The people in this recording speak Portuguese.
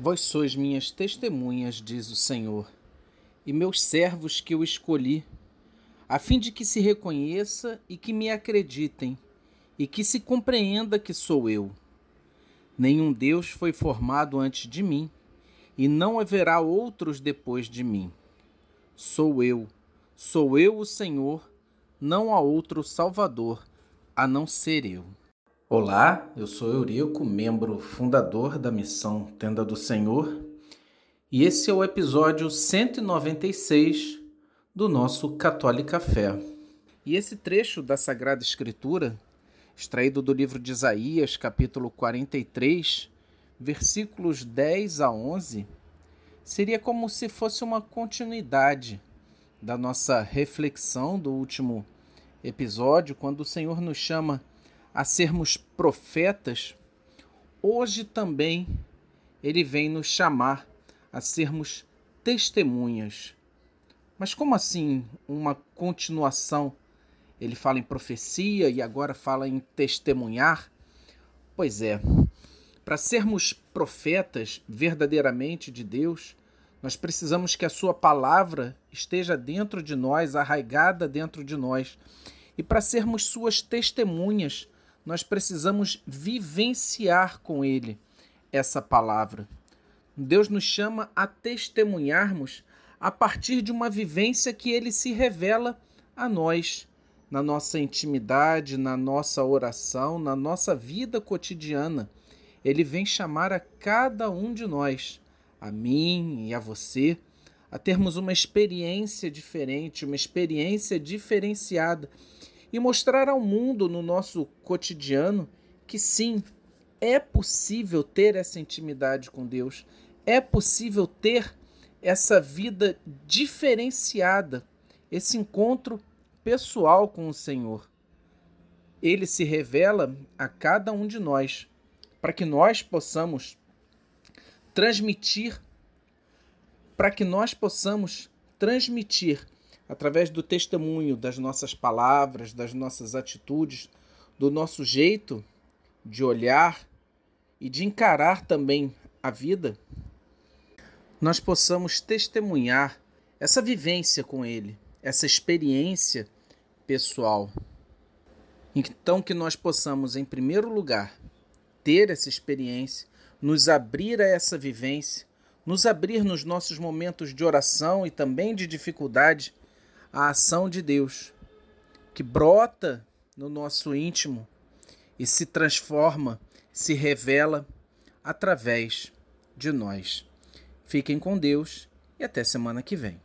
Vós sois minhas testemunhas, diz o Senhor, e meus servos que eu escolhi, a fim de que se reconheça e que me acreditem, e que se compreenda que sou eu. Nenhum Deus foi formado antes de mim, e não haverá outros depois de mim. Sou eu, sou eu o Senhor, não há outro Salvador a não ser eu. Olá, eu sou Eurico, membro fundador da missão Tenda do Senhor, e esse é o episódio 196 do nosso Católica Fé. E esse trecho da Sagrada Escritura, extraído do livro de Isaías, capítulo 43, versículos 10 a 11, seria como se fosse uma continuidade da nossa reflexão do último episódio, quando o Senhor nos chama a sermos profetas, hoje também ele vem nos chamar a sermos testemunhas. Mas como assim uma continuação? Ele fala em profecia e agora fala em testemunhar? Pois é, para sermos profetas verdadeiramente de Deus, nós precisamos que a Sua palavra esteja dentro de nós, arraigada dentro de nós. E para sermos Suas testemunhas, nós precisamos vivenciar com Ele essa palavra. Deus nos chama a testemunharmos a partir de uma vivência que Ele se revela a nós, na nossa intimidade, na nossa oração, na nossa vida cotidiana. Ele vem chamar a cada um de nós, a mim e a você, a termos uma experiência diferente, uma experiência diferenciada e mostrar ao mundo no nosso cotidiano que sim, é possível ter essa intimidade com Deus, é possível ter essa vida diferenciada, esse encontro pessoal com o Senhor. Ele se revela a cada um de nós, para que nós possamos transmitir, para que nós possamos transmitir através do testemunho das nossas palavras, das nossas atitudes, do nosso jeito de olhar e de encarar também a vida, nós possamos testemunhar essa vivência com Ele, essa experiência pessoal. Então, que nós possamos, em primeiro lugar, ter essa experiência, nos abrir a essa vivência, nos abrir nos nossos momentos de oração e também de dificuldade a ação de Deus que brota no nosso íntimo e se transforma, se revela através de nós. Fiquem com Deus e até semana que vem.